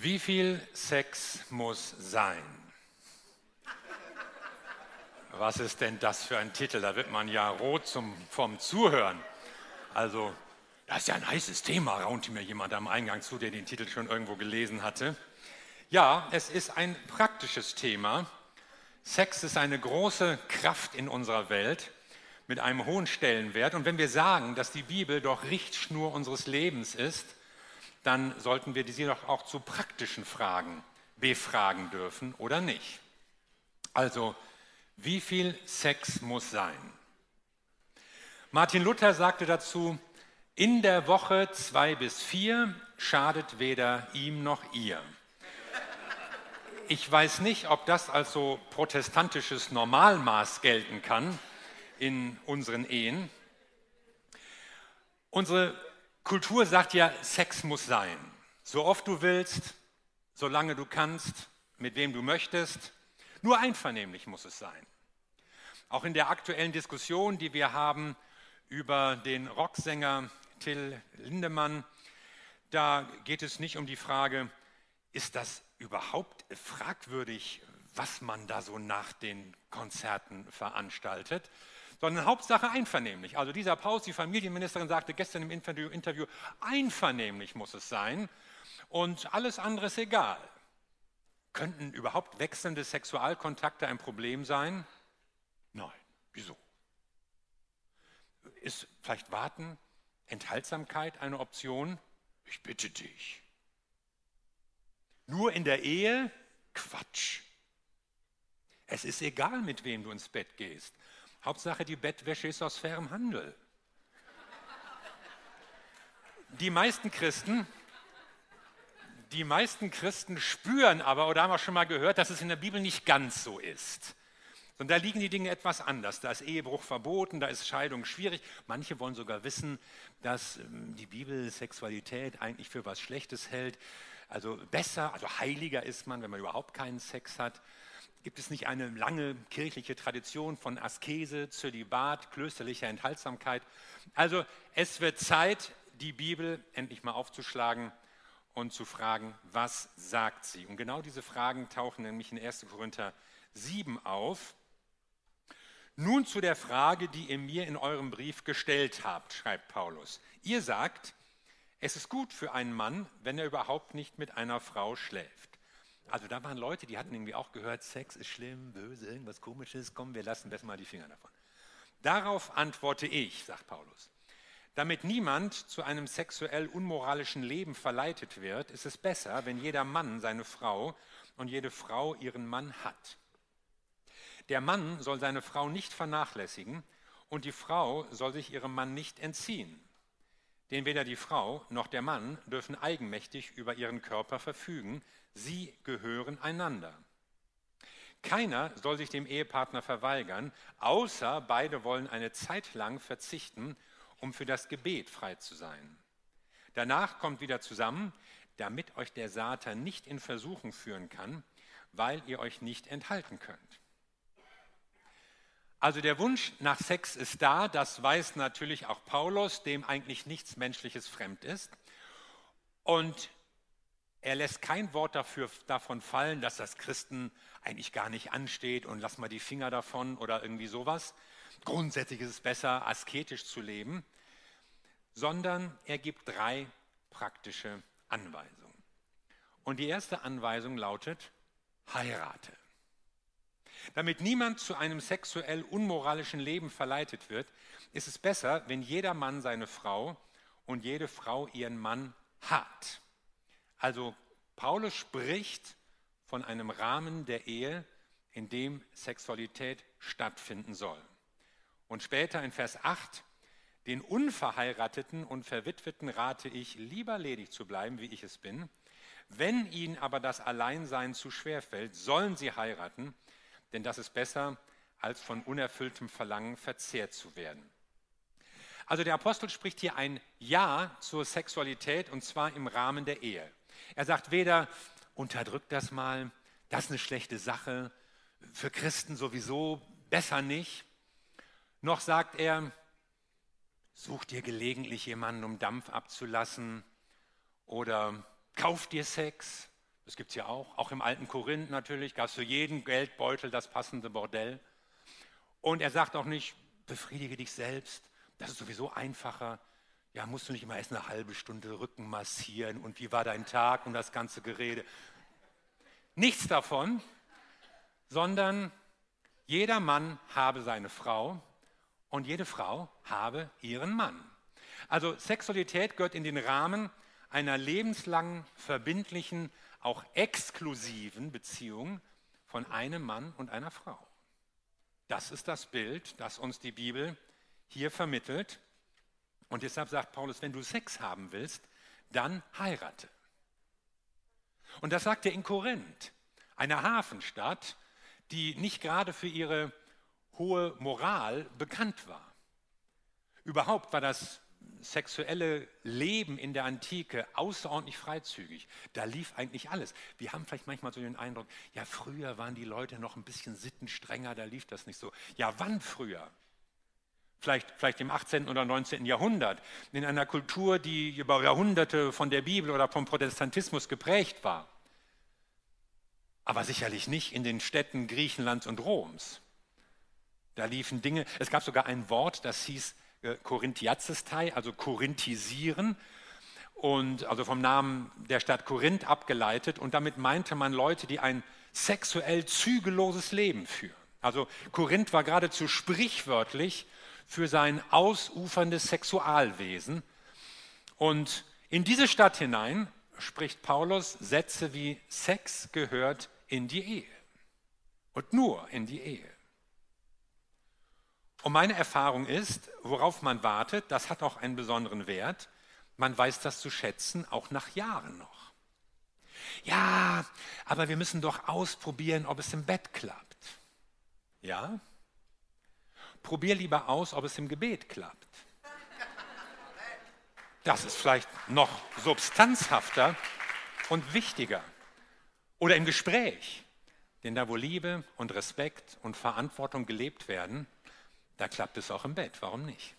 Wie viel Sex muss sein? Was ist denn das für ein Titel? Da wird man ja rot zum, vom Zuhören. Also, das ist ja ein heißes Thema, raunte mir jemand am Eingang zu, der den Titel schon irgendwo gelesen hatte. Ja, es ist ein praktisches Thema. Sex ist eine große Kraft in unserer Welt mit einem hohen Stellenwert. Und wenn wir sagen, dass die Bibel doch Richtschnur unseres Lebens ist, dann sollten wir sie doch auch zu praktischen Fragen befragen dürfen oder nicht. Also, wie viel Sex muss sein? Martin Luther sagte dazu, in der Woche zwei bis vier schadet weder ihm noch ihr. Ich weiß nicht, ob das als so protestantisches Normalmaß gelten kann in unseren Ehen. Unsere Kultur sagt ja, Sex muss sein. So oft du willst, solange du kannst, mit wem du möchtest. Nur einvernehmlich muss es sein. Auch in der aktuellen Diskussion, die wir haben über den Rocksänger Till Lindemann, da geht es nicht um die Frage, ist das überhaupt fragwürdig, was man da so nach den Konzerten veranstaltet, sondern Hauptsache einvernehmlich. Also dieser Paus, die Familienministerin, sagte gestern im Interview, einvernehmlich muss es sein und alles andere ist egal. Könnten überhaupt wechselnde Sexualkontakte ein Problem sein? Nein. Wieso? Ist vielleicht Warten, Enthaltsamkeit eine Option? Ich bitte dich. Nur in der Ehe? Quatsch. Es ist egal, mit wem du ins Bett gehst. Hauptsache, die Bettwäsche ist aus fairem Handel. Die meisten Christen, die meisten Christen spüren aber, oder haben auch schon mal gehört, dass es in der Bibel nicht ganz so ist. Und da liegen die Dinge etwas anders. Da ist Ehebruch verboten, da ist Scheidung schwierig. Manche wollen sogar wissen, dass ähm, die Bibel Sexualität eigentlich für was Schlechtes hält. Also besser, also heiliger ist man, wenn man überhaupt keinen Sex hat. Gibt es nicht eine lange kirchliche Tradition von Askese, Zölibat, klösterlicher Enthaltsamkeit? Also es wird Zeit, die Bibel endlich mal aufzuschlagen und zu fragen, was sagt sie? Und genau diese Fragen tauchen nämlich in 1. Korinther 7 auf. Nun zu der Frage, die ihr mir in eurem Brief gestellt habt, schreibt Paulus. Ihr sagt, es ist gut für einen Mann, wenn er überhaupt nicht mit einer Frau schläft. Also da waren Leute, die hatten irgendwie auch gehört, Sex ist schlimm, böse, irgendwas komisches, komm, wir lassen besser mal die Finger davon. Darauf antworte ich, sagt Paulus. Damit niemand zu einem sexuell unmoralischen Leben verleitet wird, ist es besser, wenn jeder Mann seine Frau und jede Frau ihren Mann hat. Der Mann soll seine Frau nicht vernachlässigen und die Frau soll sich ihrem Mann nicht entziehen. Denn weder die Frau noch der Mann dürfen eigenmächtig über ihren Körper verfügen, Sie gehören einander. Keiner soll sich dem Ehepartner verweigern, außer beide wollen eine Zeit lang verzichten, um für das Gebet frei zu sein. Danach kommt wieder zusammen, damit euch der Satan nicht in Versuchung führen kann, weil ihr euch nicht enthalten könnt. Also der Wunsch nach Sex ist da, das weiß natürlich auch Paulus, dem eigentlich nichts Menschliches fremd ist. Und er lässt kein Wort dafür, davon fallen, dass das Christen eigentlich gar nicht ansteht und lass mal die Finger davon oder irgendwie sowas. Grundsätzlich ist es besser, asketisch zu leben, sondern er gibt drei praktische Anweisungen. Und die erste Anweisung lautet, heirate. Damit niemand zu einem sexuell unmoralischen Leben verleitet wird, ist es besser, wenn jeder Mann seine Frau und jede Frau ihren Mann hat. Also Paulus spricht von einem Rahmen der Ehe, in dem Sexualität stattfinden soll. Und später in Vers 8, den Unverheirateten und Verwitweten rate ich, lieber ledig zu bleiben, wie ich es bin. Wenn ihnen aber das Alleinsein zu schwer fällt, sollen sie heiraten, denn das ist besser, als von unerfülltem Verlangen verzehrt zu werden. Also der Apostel spricht hier ein Ja zur Sexualität und zwar im Rahmen der Ehe. Er sagt weder, unterdrückt das mal, das ist eine schlechte Sache, für Christen sowieso besser nicht, noch sagt er, such dir gelegentlich jemanden, um Dampf abzulassen oder kauf dir Sex, Das gibt es ja auch. Auch im alten Korinth natürlich gab es für jeden Geldbeutel das passende Bordell. Und er sagt auch nicht, befriedige dich selbst. Das ist sowieso einfacher. Ja, musst du nicht immer erst eine halbe Stunde Rücken massieren und wie war dein Tag und das ganze Gerede. Nichts davon, sondern jeder Mann habe seine Frau und jede Frau habe ihren Mann. Also Sexualität gehört in den Rahmen einer lebenslangen, verbindlichen, auch exklusiven Beziehung von einem Mann und einer Frau. Das ist das Bild, das uns die Bibel hier vermittelt. Und deshalb sagt Paulus, wenn du Sex haben willst, dann heirate. Und das sagt er in Korinth, einer Hafenstadt, die nicht gerade für ihre hohe Moral bekannt war. Überhaupt war das sexuelle Leben in der Antike außerordentlich freizügig. Da lief eigentlich alles. Wir haben vielleicht manchmal so den Eindruck, ja, früher waren die Leute noch ein bisschen sittenstrenger, da lief das nicht so. Ja, wann früher? Vielleicht, vielleicht im 18. oder 19. Jahrhundert, in einer Kultur, die über Jahrhunderte von der Bibel oder vom Protestantismus geprägt war. Aber sicherlich nicht in den Städten Griechenlands und Roms. Da liefen Dinge, es gab sogar ein Wort, das hieß äh, Korinthiazestei, also korinthisieren, und also vom Namen der Stadt Korinth abgeleitet. Und damit meinte man Leute, die ein sexuell zügelloses Leben führen. Also Korinth war geradezu sprichwörtlich für sein ausuferndes Sexualwesen. Und in diese Stadt hinein spricht Paulus Sätze wie Sex gehört in die Ehe. Und nur in die Ehe. Und meine Erfahrung ist, worauf man wartet, das hat auch einen besonderen Wert. Man weiß das zu schätzen, auch nach Jahren noch. Ja, aber wir müssen doch ausprobieren, ob es im Bett klappt. Ja? Probier lieber aus, ob es im Gebet klappt. Das ist vielleicht noch substanzhafter und wichtiger. Oder im Gespräch. Denn da, wo Liebe und Respekt und Verantwortung gelebt werden, da klappt es auch im Bett. Warum nicht?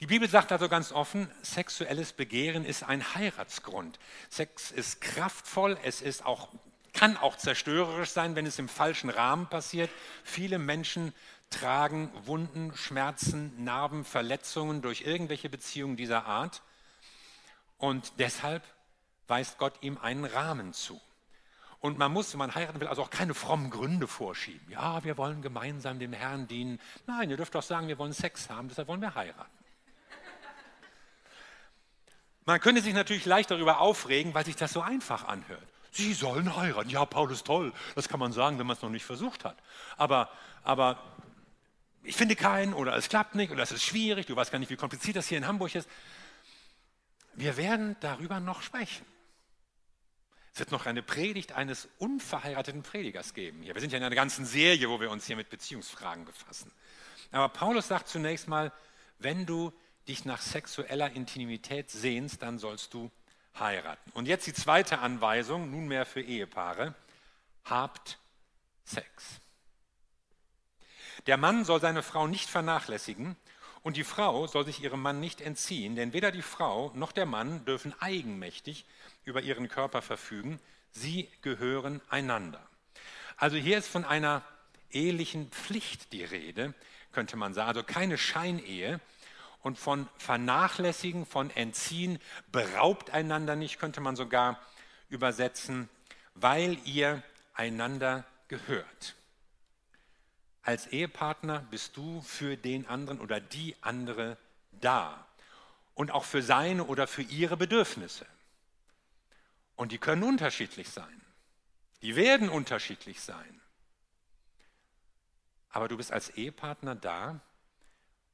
Die Bibel sagt also ganz offen, sexuelles Begehren ist ein Heiratsgrund. Sex ist kraftvoll, es ist auch, kann auch zerstörerisch sein, wenn es im falschen Rahmen passiert. Viele Menschen tragen Wunden, Schmerzen, Narben, Verletzungen durch irgendwelche Beziehungen dieser Art. Und deshalb weist Gott ihm einen Rahmen zu. Und man muss, wenn man heiraten will, also auch keine frommen Gründe vorschieben. Ja, wir wollen gemeinsam dem Herrn dienen. Nein, ihr dürft doch sagen, wir wollen Sex haben, deshalb wollen wir heiraten. Man könnte sich natürlich leicht darüber aufregen, weil sich das so einfach anhört. Sie sollen heiraten. Ja, Paul ist toll. Das kann man sagen, wenn man es noch nicht versucht hat. Aber, aber ich finde keinen oder es klappt nicht oder es ist schwierig. Du weißt gar nicht, wie kompliziert das hier in Hamburg ist. Wir werden darüber noch sprechen. Es wird noch eine Predigt eines unverheirateten Predigers geben. Hier. Wir sind ja in einer ganzen Serie, wo wir uns hier mit Beziehungsfragen befassen. Aber Paulus sagt zunächst mal, wenn du dich nach sexueller Intimität sehnst, dann sollst du heiraten. Und jetzt die zweite Anweisung, nunmehr für Ehepaare. Habt Sex. Der Mann soll seine Frau nicht vernachlässigen und die Frau soll sich ihrem Mann nicht entziehen, denn weder die Frau noch der Mann dürfen eigenmächtig über ihren Körper verfügen. Sie gehören einander. Also hier ist von einer ehelichen Pflicht die Rede, könnte man sagen. Also keine Scheinehe. Und von vernachlässigen, von entziehen, beraubt einander nicht, könnte man sogar übersetzen, weil ihr einander gehört. Als Ehepartner bist du für den anderen oder die andere da und auch für seine oder für ihre Bedürfnisse. Und die können unterschiedlich sein. Die werden unterschiedlich sein. Aber du bist als Ehepartner da,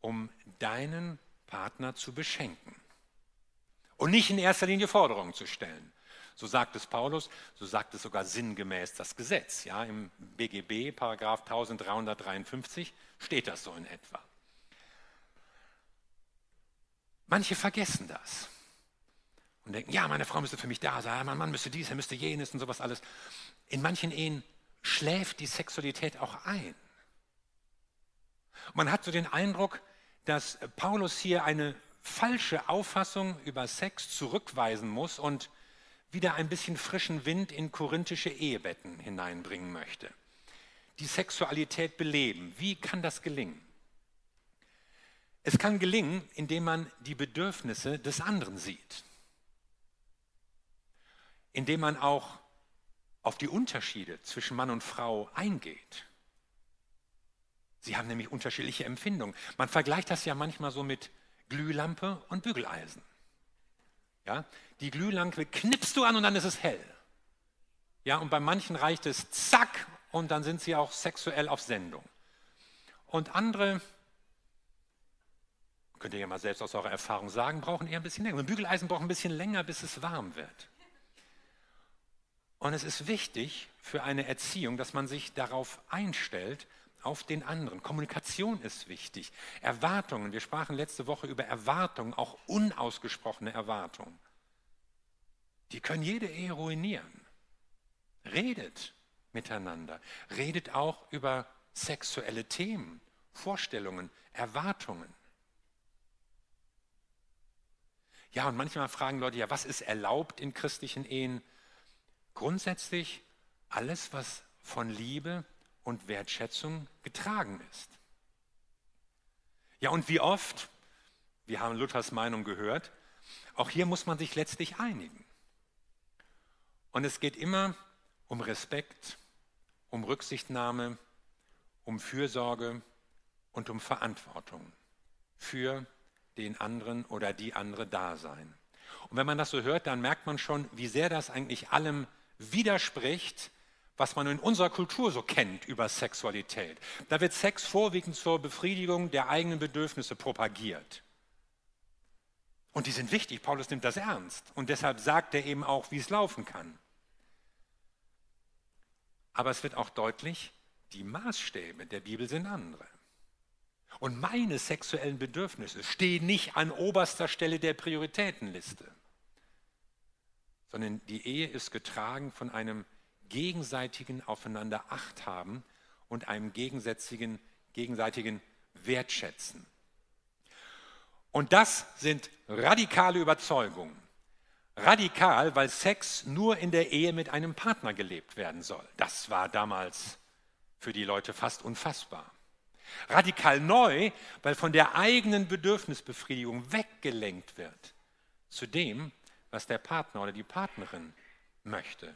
um deinen Partner zu beschenken. Und nicht in erster Linie Forderungen zu stellen. So sagt es Paulus, so sagt es sogar sinngemäß das Gesetz. Ja, Im BGB, Paragraph 1353, steht das so in etwa. Manche vergessen das und denken, ja, meine Frau müsste für mich da sein, mein Mann müsste dies, er müsste jenes und sowas alles. In manchen Ehen schläft die Sexualität auch ein. Man hat so den Eindruck, dass Paulus hier eine falsche Auffassung über Sex zurückweisen muss und wieder ein bisschen frischen Wind in korinthische Ehebetten hineinbringen möchte. Die Sexualität beleben. Wie kann das gelingen? Es kann gelingen, indem man die Bedürfnisse des anderen sieht. Indem man auch auf die Unterschiede zwischen Mann und Frau eingeht. Sie haben nämlich unterschiedliche Empfindungen. Man vergleicht das ja manchmal so mit Glühlampe und Bügeleisen. Ja? Die Glühlampe knippst du an und dann ist es hell. Ja, und bei manchen reicht es zack und dann sind sie auch sexuell auf Sendung. Und andere, könnt ihr ja mal selbst aus eurer Erfahrung sagen, brauchen eher ein bisschen länger. Ein Bügeleisen braucht ein bisschen länger, bis es warm wird. Und es ist wichtig für eine Erziehung, dass man sich darauf einstellt, auf den anderen. Kommunikation ist wichtig. Erwartungen. Wir sprachen letzte Woche über Erwartungen, auch unausgesprochene Erwartungen. Die können jede Ehe ruinieren. Redet miteinander. Redet auch über sexuelle Themen, Vorstellungen, Erwartungen. Ja, und manchmal fragen Leute, ja, was ist erlaubt in christlichen Ehen? Grundsätzlich alles, was von Liebe und Wertschätzung getragen ist. Ja, und wie oft, wir haben Luthers Meinung gehört, auch hier muss man sich letztlich einigen. Und es geht immer um Respekt, um Rücksichtnahme, um Fürsorge und um Verantwortung für den anderen oder die andere Dasein. Und wenn man das so hört, dann merkt man schon, wie sehr das eigentlich allem widerspricht, was man in unserer Kultur so kennt über Sexualität. Da wird Sex vorwiegend zur Befriedigung der eigenen Bedürfnisse propagiert. Und die sind wichtig, Paulus nimmt das ernst. Und deshalb sagt er eben auch, wie es laufen kann. Aber es wird auch deutlich, die Maßstäbe der Bibel sind andere. Und meine sexuellen Bedürfnisse stehen nicht an oberster Stelle der Prioritätenliste, sondern die Ehe ist getragen von einem gegenseitigen Aufeinander Acht haben und einem gegenseitigen, gegenseitigen Wertschätzen. Und das sind radikale Überzeugungen. Radikal, weil Sex nur in der Ehe mit einem Partner gelebt werden soll. Das war damals für die Leute fast unfassbar. Radikal neu, weil von der eigenen Bedürfnisbefriedigung weggelenkt wird zu dem, was der Partner oder die Partnerin möchte.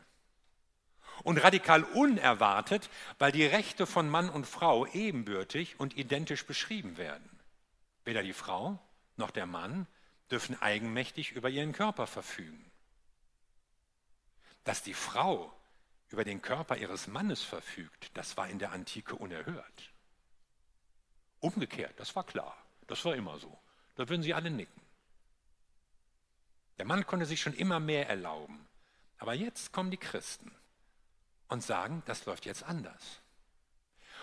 Und radikal unerwartet, weil die Rechte von Mann und Frau ebenbürtig und identisch beschrieben werden. Weder die Frau noch der Mann dürfen eigenmächtig über ihren Körper verfügen. Dass die Frau über den Körper ihres Mannes verfügt, das war in der Antike unerhört. Umgekehrt, das war klar, das war immer so. Da würden sie alle nicken. Der Mann konnte sich schon immer mehr erlauben. Aber jetzt kommen die Christen und sagen, das läuft jetzt anders.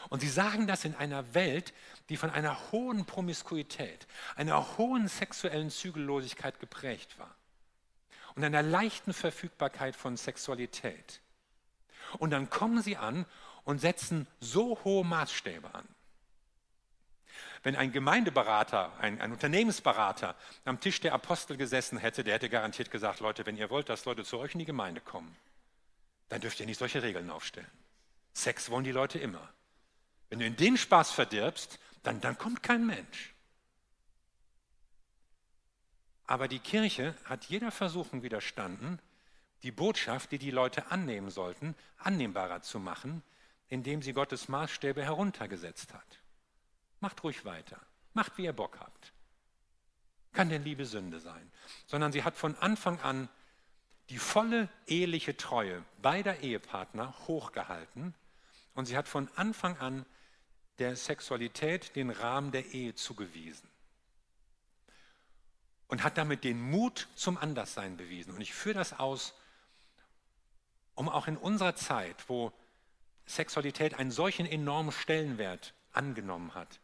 Und sie sagen das in einer Welt, die von einer hohen Promiskuität, einer hohen sexuellen Zügellosigkeit geprägt war und einer leichten Verfügbarkeit von Sexualität. Und dann kommen sie an und setzen so hohe Maßstäbe an. Wenn ein Gemeindeberater, ein, ein, Unternehmensberater am Tisch der Apostel gesessen hätte, der hätte garantiert gesagt, Leute, wenn ihr wollt, dass Leute zu euch in die Gemeinde kommen, dann dürft ihr nicht solche Regeln aufstellen. Sex wollen die Leute immer. Wenn du in den Spaß verdirbst, dann, dann kommt kein Mensch. Aber die Kirche hat jeder Versuchung widerstanden, die Botschaft, die die Leute annehmen sollten, annehmbarer zu machen, indem sie Gottes Maßstäbe heruntergesetzt hat. Macht ruhig weiter. Macht, wie ihr Bock habt. Kann denn Liebe Sünde sein? Sondern sie hat von Anfang an die volle eheliche Treue beider Ehepartner hochgehalten und sie hat von Anfang an der Sexualität den Rahmen der Ehe zugewiesen und hat damit den Mut zum Anderssein bewiesen. Und ich führe das aus, um auch in unserer Zeit, wo Sexualität einen solchen enormen Stellenwert angenommen hat,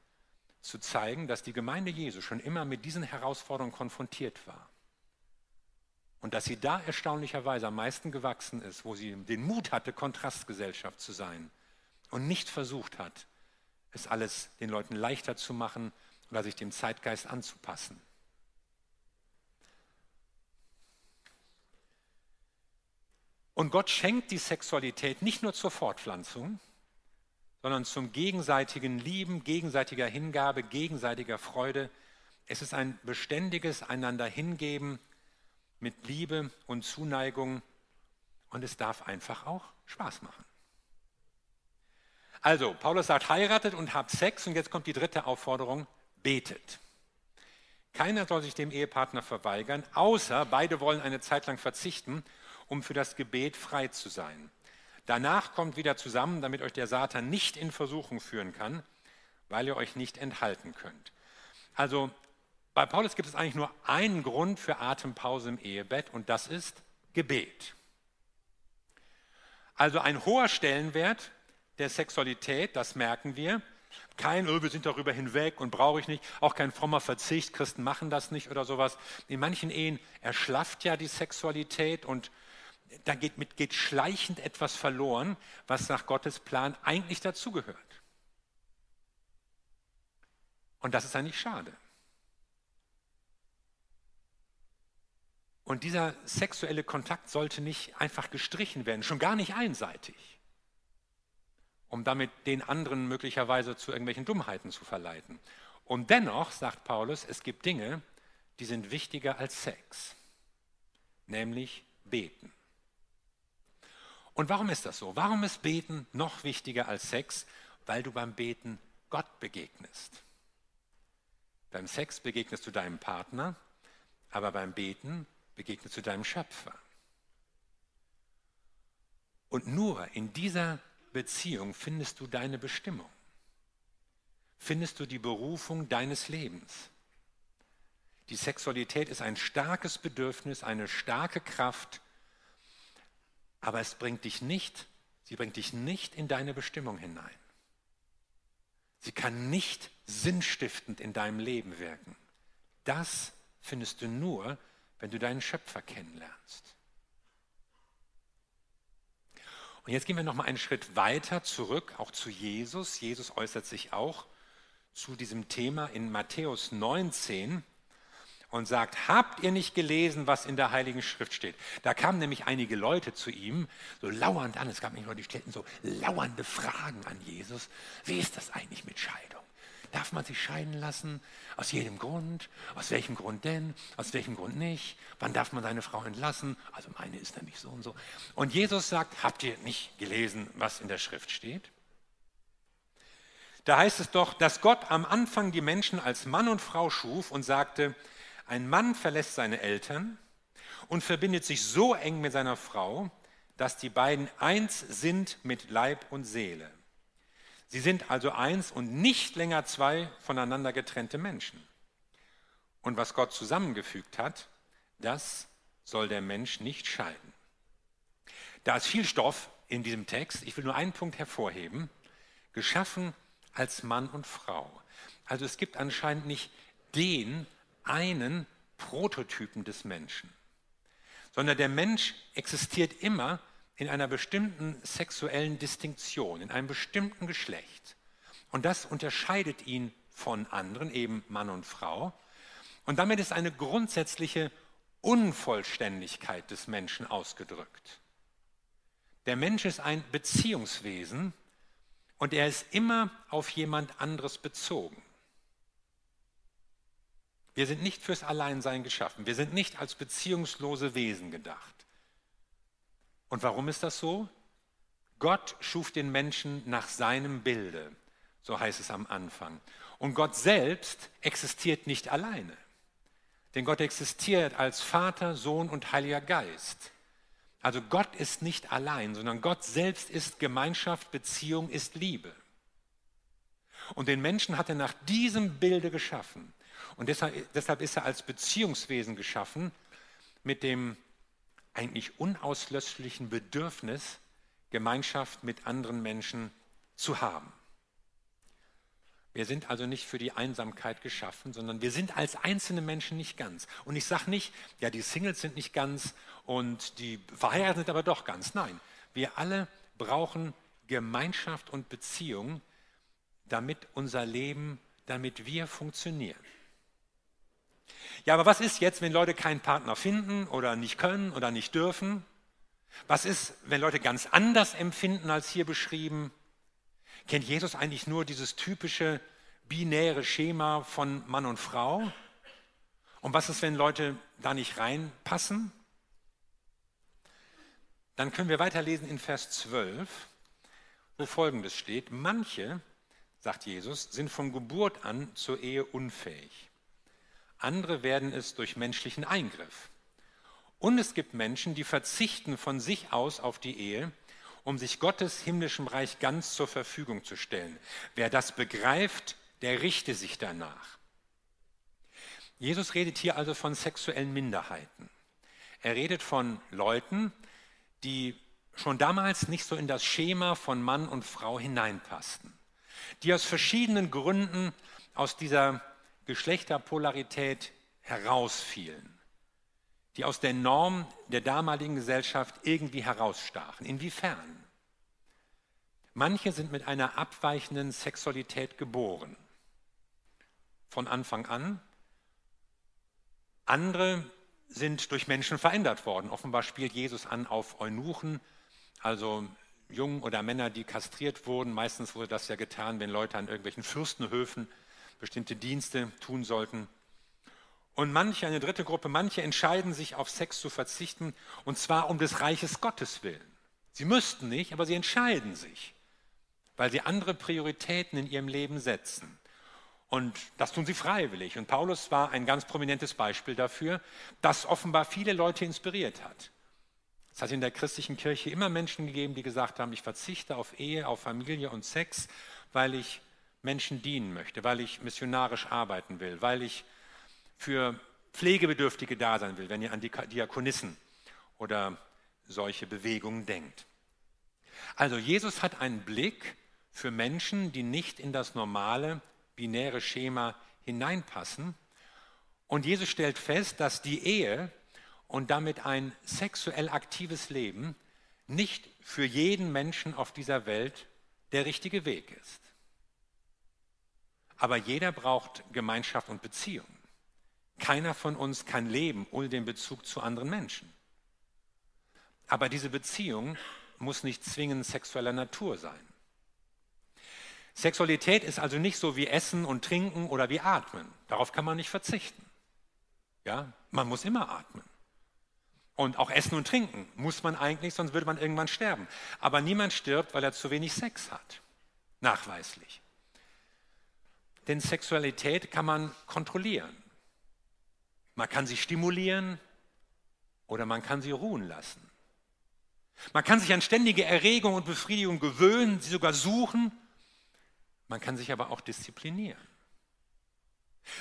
zu zeigen, dass die Gemeinde Jesu schon immer mit diesen Herausforderungen konfrontiert war. Und dass sie da erstaunlicherweise am meisten gewachsen ist, wo sie den Mut hatte, Kontrastgesellschaft zu sein und nicht versucht hat, es alles den Leuten leichter zu machen oder sich dem Zeitgeist anzupassen. Und Gott schenkt die Sexualität nicht nur zur Fortpflanzung, sondern zum gegenseitigen Lieben, gegenseitiger Hingabe, gegenseitiger Freude. Es ist ein beständiges einander hingeben mit Liebe und Zuneigung und es darf einfach auch Spaß machen. Also, Paulus sagt, heiratet und habt Sex und jetzt kommt die dritte Aufforderung, betet. Keiner soll sich dem Ehepartner verweigern, außer beide wollen eine Zeit lang verzichten, um für das Gebet frei zu sein. Danach kommt wieder zusammen, damit euch der Satan nicht in Versuchung führen kann, weil ihr euch nicht enthalten könnt. Also bei Paulus gibt es eigentlich nur einen Grund für Atempause im Ehebett und das ist Gebet. Also ein hoher Stellenwert der Sexualität, das merken wir. Kein, oh, wir sind darüber hinweg und brauche ich nicht. Auch kein frommer Verzicht, Christen machen das nicht oder sowas. In manchen Ehen erschlafft ja die Sexualität und da geht, mit, geht schleichend etwas verloren, was nach Gottes Plan eigentlich dazugehört. Und das ist eigentlich schade. Und dieser sexuelle Kontakt sollte nicht einfach gestrichen werden, schon gar nicht einseitig, um damit den anderen möglicherweise zu irgendwelchen Dummheiten zu verleiten. Und dennoch, sagt Paulus, es gibt Dinge, die sind wichtiger als Sex, nämlich beten. Und warum ist das so? Warum ist Beten noch wichtiger als Sex? Weil du beim Beten Gott begegnest. Beim Sex begegnest du deinem Partner, aber beim Beten begegnest du deinem Schöpfer. Und nur in dieser Beziehung findest du deine Bestimmung. Findest du die Berufung deines Lebens. Die Sexualität ist ein starkes Bedürfnis, eine starke Kraft, aber es bringt dich nicht, sie bringt dich nicht in deine Bestimmung hinein. Sie kann nicht sinnstiftend in deinem Leben wirken. Das findest du nur, wenn du deinen Schöpfer kennenlernst. Und jetzt gehen wir noch mal einen Schritt weiter zurück, auch zu Jesus. Jesus äußert sich auch zu diesem Thema in Matthäus 19 und sagt, habt ihr nicht gelesen, was in der Heiligen Schrift steht? Da kamen nämlich einige Leute zu ihm, so lauernd an, es gab nicht nur die stellten so lauernde Fragen an Jesus. Wie ist das eigentlich mit Scheidung? Darf man sich scheiden lassen? Aus jedem Grund? Aus welchem Grund denn? Aus welchem Grund nicht? Wann darf man seine Frau entlassen? Also meine ist nämlich so und so. Und Jesus sagt, habt ihr nicht gelesen, was in der Schrift steht? Da heißt es doch, dass Gott am Anfang die Menschen als Mann und Frau schuf und sagte, ein Mann verlässt seine Eltern und verbindet sich so eng mit seiner Frau, dass die beiden eins sind mit Leib und Seele. Sie sind also eins und nicht länger zwei voneinander getrennte Menschen. Und was Gott zusammengefügt hat, das soll der Mensch nicht scheiden. Da ist viel Stoff in diesem Text. Ich will nur einen Punkt hervorheben. Geschaffen als Mann und Frau. Also es gibt anscheinend nicht den einen Prototypen des Menschen, sondern der Mensch existiert immer in einer bestimmten sexuellen Distinktion, in einem bestimmten Geschlecht. Und das unterscheidet ihn von anderen, eben Mann und Frau. Und damit ist eine grundsätzliche Unvollständigkeit des Menschen ausgedrückt. Der Mensch ist ein Beziehungswesen und er ist immer auf jemand anderes bezogen. Wir sind nicht fürs Alleinsein geschaffen. Wir sind nicht als beziehungslose Wesen gedacht. Und warum ist das so? Gott schuf den Menschen nach seinem Bilde, so heißt es am Anfang. Und Gott selbst existiert nicht alleine. Denn Gott existiert als Vater, Sohn und Heiliger Geist. Also Gott ist nicht allein, sondern Gott selbst ist Gemeinschaft, Beziehung ist Liebe. Und den Menschen hat er nach diesem Bilde geschaffen. Und deshalb, deshalb ist er als Beziehungswesen geschaffen mit dem eigentlich unauslöschlichen Bedürfnis, Gemeinschaft mit anderen Menschen zu haben. Wir sind also nicht für die Einsamkeit geschaffen, sondern wir sind als einzelne Menschen nicht ganz. Und ich sage nicht, ja, die Singles sind nicht ganz und die Verheirateten sind aber doch ganz. Nein, wir alle brauchen Gemeinschaft und Beziehung, damit unser Leben, damit wir funktionieren. Ja, aber was ist jetzt, wenn Leute keinen Partner finden oder nicht können oder nicht dürfen? Was ist, wenn Leute ganz anders empfinden als hier beschrieben? Kennt Jesus eigentlich nur dieses typische binäre Schema von Mann und Frau? Und was ist, wenn Leute da nicht reinpassen? Dann können wir weiterlesen in Vers 12, wo folgendes steht. Manche, sagt Jesus, sind von Geburt an zur Ehe unfähig. Andere werden es durch menschlichen Eingriff. Und es gibt Menschen, die verzichten von sich aus auf die Ehe, um sich Gottes himmlischem Reich ganz zur Verfügung zu stellen. Wer das begreift, der richte sich danach. Jesus redet hier also von sexuellen Minderheiten. Er redet von Leuten, die schon damals nicht so in das Schema von Mann und Frau hineinpassten, die aus verschiedenen Gründen aus dieser Geschlechterpolarität herausfielen, die aus der Norm der damaligen Gesellschaft irgendwie herausstachen. Inwiefern? Manche sind mit einer abweichenden Sexualität geboren, von Anfang an. Andere sind durch Menschen verändert worden. Offenbar spielt Jesus an auf Eunuchen, also Jungen oder Männer, die kastriert wurden. Meistens wurde das ja getan, wenn Leute an irgendwelchen Fürstenhöfen bestimmte Dienste tun sollten. Und manche, eine dritte Gruppe, manche entscheiden sich auf Sex zu verzichten, und zwar um des Reiches Gottes willen. Sie müssten nicht, aber sie entscheiden sich, weil sie andere Prioritäten in ihrem Leben setzen. Und das tun sie freiwillig. Und Paulus war ein ganz prominentes Beispiel dafür, das offenbar viele Leute inspiriert hat. Es hat in der christlichen Kirche immer Menschen gegeben, die gesagt haben, ich verzichte auf Ehe, auf Familie und Sex, weil ich Menschen dienen möchte, weil ich missionarisch arbeiten will, weil ich für Pflegebedürftige da sein will, wenn ihr an die Diakonissen oder solche Bewegungen denkt. Also Jesus hat einen Blick für Menschen, die nicht in das normale binäre Schema hineinpassen. Und Jesus stellt fest, dass die Ehe und damit ein sexuell aktives Leben nicht für jeden Menschen auf dieser Welt der richtige Weg ist. Aber jeder braucht Gemeinschaft und Beziehung. Keiner von uns kann leben ohne den Bezug zu anderen Menschen. Aber diese Beziehung muss nicht zwingend sexueller Natur sein. Sexualität ist also nicht so wie Essen und Trinken oder wie Atmen. Darauf kann man nicht verzichten. Ja, man muss immer atmen. Und auch Essen und Trinken muss man eigentlich, sonst würde man irgendwann sterben. Aber niemand stirbt, weil er zu wenig Sex hat. Nachweislich. Denn Sexualität kann man kontrollieren. Man kann sie stimulieren oder man kann sie ruhen lassen. Man kann sich an ständige Erregung und Befriedigung gewöhnen, sie sogar suchen. Man kann sich aber auch disziplinieren.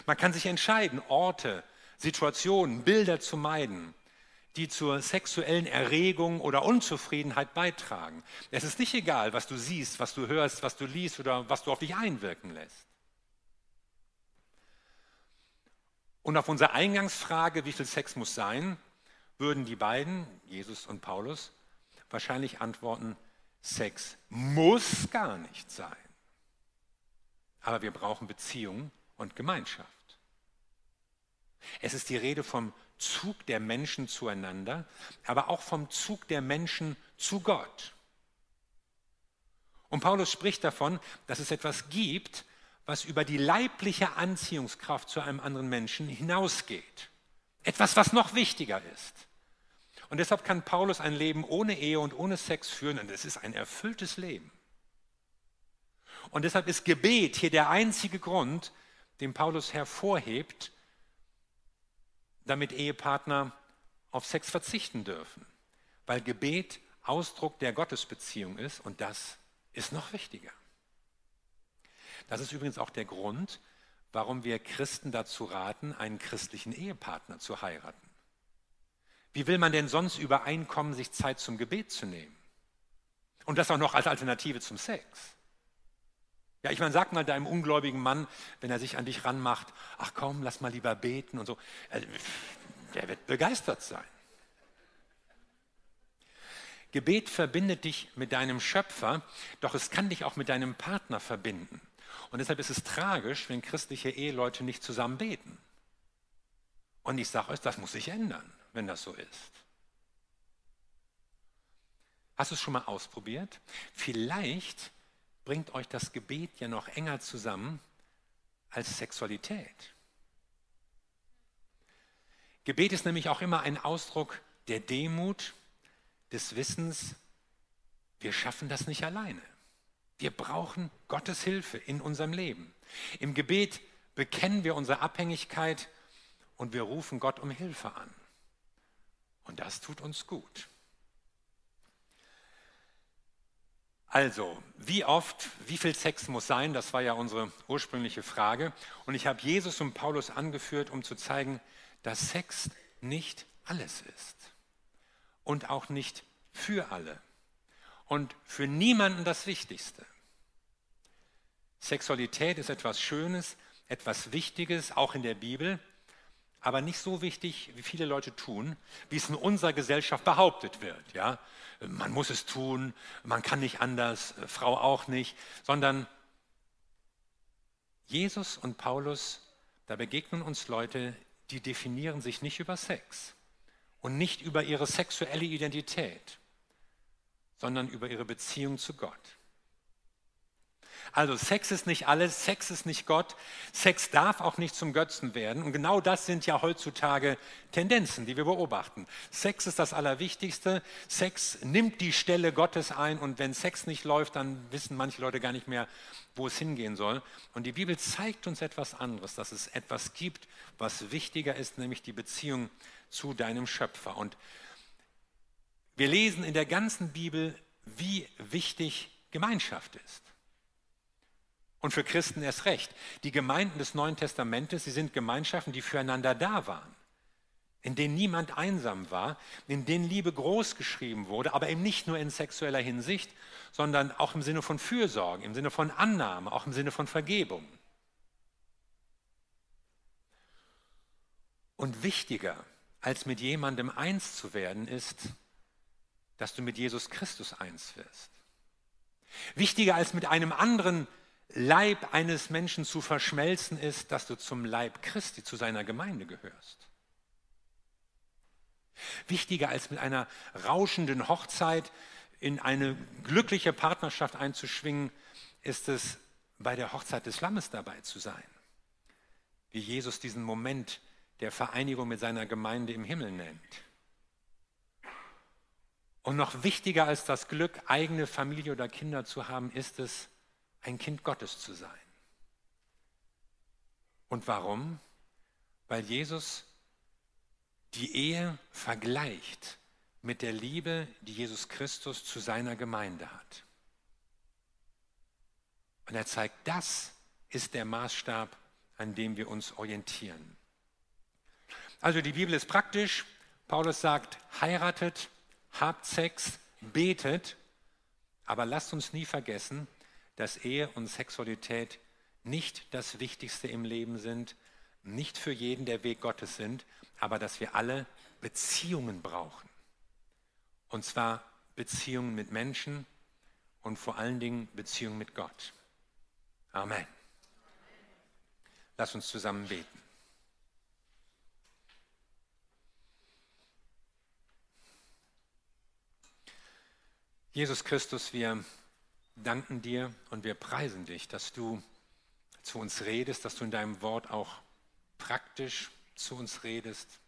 Man kann sich entscheiden, Orte, Situationen, Bilder zu meiden, die zur sexuellen Erregung oder Unzufriedenheit beitragen. Es ist nicht egal, was du siehst, was du hörst, was du liest oder was du auf dich einwirken lässt. Und auf unsere Eingangsfrage, wie viel Sex muss sein, würden die beiden, Jesus und Paulus, wahrscheinlich antworten, Sex muss gar nicht sein. Aber wir brauchen Beziehung und Gemeinschaft. Es ist die Rede vom Zug der Menschen zueinander, aber auch vom Zug der Menschen zu Gott. Und Paulus spricht davon, dass es etwas gibt, was über die leibliche Anziehungskraft zu einem anderen Menschen hinausgeht. Etwas, was noch wichtiger ist. Und deshalb kann Paulus ein Leben ohne Ehe und ohne Sex führen und es ist ein erfülltes Leben. Und deshalb ist Gebet hier der einzige Grund, den Paulus hervorhebt, damit Ehepartner auf Sex verzichten dürfen. Weil Gebet Ausdruck der Gottesbeziehung ist und das ist noch wichtiger. Das ist übrigens auch der Grund, warum wir Christen dazu raten, einen christlichen Ehepartner zu heiraten. Wie will man denn sonst übereinkommen, sich Zeit zum Gebet zu nehmen? Und das auch noch als Alternative zum Sex. Ja, ich meine, sag mal deinem ungläubigen Mann, wenn er sich an dich ranmacht, ach komm, lass mal lieber beten und so. Äh, der wird begeistert sein. Gebet verbindet dich mit deinem Schöpfer, doch es kann dich auch mit deinem Partner verbinden. Und deshalb ist es tragisch, wenn christliche Eheleute nicht zusammen beten. Und ich sage euch, das muss sich ändern, wenn das so ist. Hast du es schon mal ausprobiert? Vielleicht bringt euch das Gebet ja noch enger zusammen als Sexualität. Gebet ist nämlich auch immer ein Ausdruck der Demut, des Wissens, wir schaffen das nicht alleine. Wir brauchen Gottes Hilfe in unserem Leben. Im Gebet bekennen wir unsere Abhängigkeit und wir rufen Gott um Hilfe an. Und das tut uns gut. Also, wie oft, wie viel Sex muss sein? Das war ja unsere ursprüngliche Frage. Und ich habe Jesus und Paulus angeführt, um zu zeigen, dass Sex nicht alles ist. Und auch nicht für alle. Und für niemanden das Wichtigste. Sexualität ist etwas Schönes, etwas Wichtiges, auch in der Bibel, aber nicht so wichtig, wie viele Leute tun, wie es in unserer Gesellschaft behauptet wird. Ja? Man muss es tun, man kann nicht anders, Frau auch nicht, sondern Jesus und Paulus, da begegnen uns Leute, die definieren sich nicht über Sex und nicht über ihre sexuelle Identität, sondern über ihre Beziehung zu Gott. Also Sex ist nicht alles, Sex ist nicht Gott, Sex darf auch nicht zum Götzen werden. Und genau das sind ja heutzutage Tendenzen, die wir beobachten. Sex ist das Allerwichtigste, Sex nimmt die Stelle Gottes ein und wenn Sex nicht läuft, dann wissen manche Leute gar nicht mehr, wo es hingehen soll. Und die Bibel zeigt uns etwas anderes, dass es etwas gibt, was wichtiger ist, nämlich die Beziehung zu deinem Schöpfer. Und wir lesen in der ganzen Bibel, wie wichtig Gemeinschaft ist. Und für Christen erst recht. Die Gemeinden des Neuen Testamentes, sie sind Gemeinschaften, die füreinander da waren, in denen niemand einsam war, in denen Liebe groß geschrieben wurde, aber eben nicht nur in sexueller Hinsicht, sondern auch im Sinne von Fürsorge, im Sinne von Annahme, auch im Sinne von Vergebung. Und wichtiger als mit jemandem eins zu werden, ist, dass du mit Jesus Christus eins wirst. Wichtiger als mit einem anderen Leib eines Menschen zu verschmelzen ist, dass du zum Leib Christi, zu seiner Gemeinde gehörst. Wichtiger als mit einer rauschenden Hochzeit in eine glückliche Partnerschaft einzuschwingen, ist es, bei der Hochzeit des Lammes dabei zu sein. Wie Jesus diesen Moment der Vereinigung mit seiner Gemeinde im Himmel nennt. Und noch wichtiger als das Glück, eigene Familie oder Kinder zu haben, ist es, ein Kind Gottes zu sein. Und warum? Weil Jesus die Ehe vergleicht mit der Liebe, die Jesus Christus zu seiner Gemeinde hat. Und er zeigt, das ist der Maßstab, an dem wir uns orientieren. Also die Bibel ist praktisch. Paulus sagt, heiratet, habt Sex, betet, aber lasst uns nie vergessen, dass Ehe und Sexualität nicht das Wichtigste im Leben sind, nicht für jeden der Weg Gottes sind, aber dass wir alle Beziehungen brauchen. Und zwar Beziehungen mit Menschen und vor allen Dingen Beziehungen mit Gott. Amen. Lass uns zusammen beten. Jesus Christus, wir danken dir und wir preisen dich, dass du zu uns redest, dass du in deinem Wort auch praktisch zu uns redest.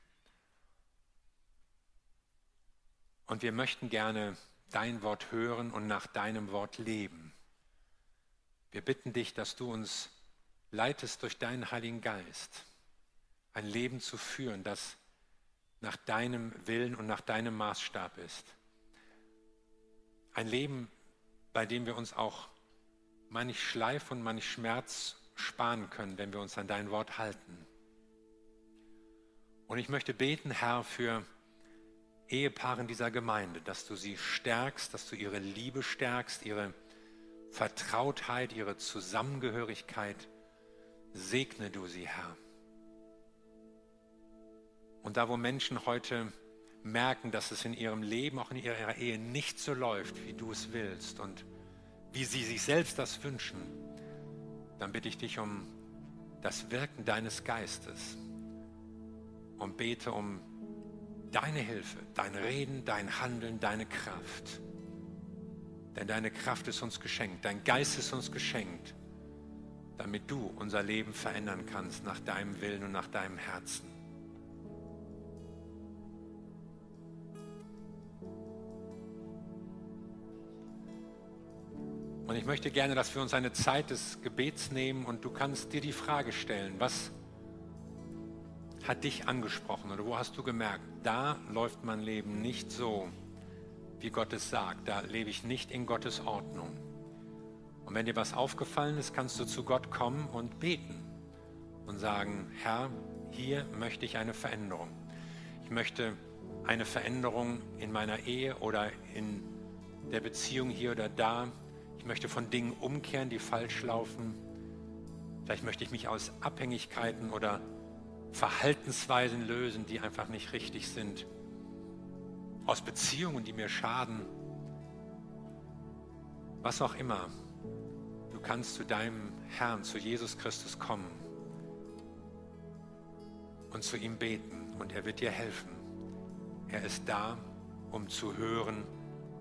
Und wir möchten gerne dein Wort hören und nach deinem Wort leben. Wir bitten dich, dass du uns leitest durch deinen Heiligen Geist, ein Leben zu führen, das nach deinem Willen und nach deinem Maßstab ist. Ein Leben, bei dem wir uns auch manch Schleif und manch Schmerz sparen können, wenn wir uns an dein Wort halten. Und ich möchte beten, Herr, für Ehepaare in dieser Gemeinde, dass du sie stärkst, dass du ihre Liebe stärkst, ihre Vertrautheit, ihre Zusammengehörigkeit. Segne du sie, Herr. Und da, wo Menschen heute merken, dass es in ihrem Leben, auch in ihrer Ehe nicht so läuft, wie du es willst und wie sie sich selbst das wünschen, dann bitte ich dich um das Wirken deines Geistes und bete um deine Hilfe, dein Reden, dein Handeln, deine Kraft. Denn deine Kraft ist uns geschenkt, dein Geist ist uns geschenkt, damit du unser Leben verändern kannst nach deinem Willen und nach deinem Herzen. Und ich möchte gerne, dass wir uns eine Zeit des Gebets nehmen und du kannst dir die Frage stellen, was hat dich angesprochen oder wo hast du gemerkt, da läuft mein Leben nicht so, wie Gott es sagt. Da lebe ich nicht in Gottes Ordnung. Und wenn dir was aufgefallen ist, kannst du zu Gott kommen und beten und sagen, Herr, hier möchte ich eine Veränderung. Ich möchte eine Veränderung in meiner Ehe oder in der Beziehung hier oder da. Ich möchte von Dingen umkehren, die falsch laufen. Vielleicht möchte ich mich aus Abhängigkeiten oder Verhaltensweisen lösen, die einfach nicht richtig sind. Aus Beziehungen, die mir schaden. Was auch immer. Du kannst zu deinem Herrn, zu Jesus Christus kommen und zu ihm beten und er wird dir helfen. Er ist da, um zu hören,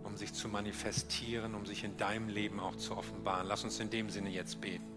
um sich zu manifestieren, um sich in deinem Leben auch zu offenbaren. Lass uns in dem Sinne jetzt beten.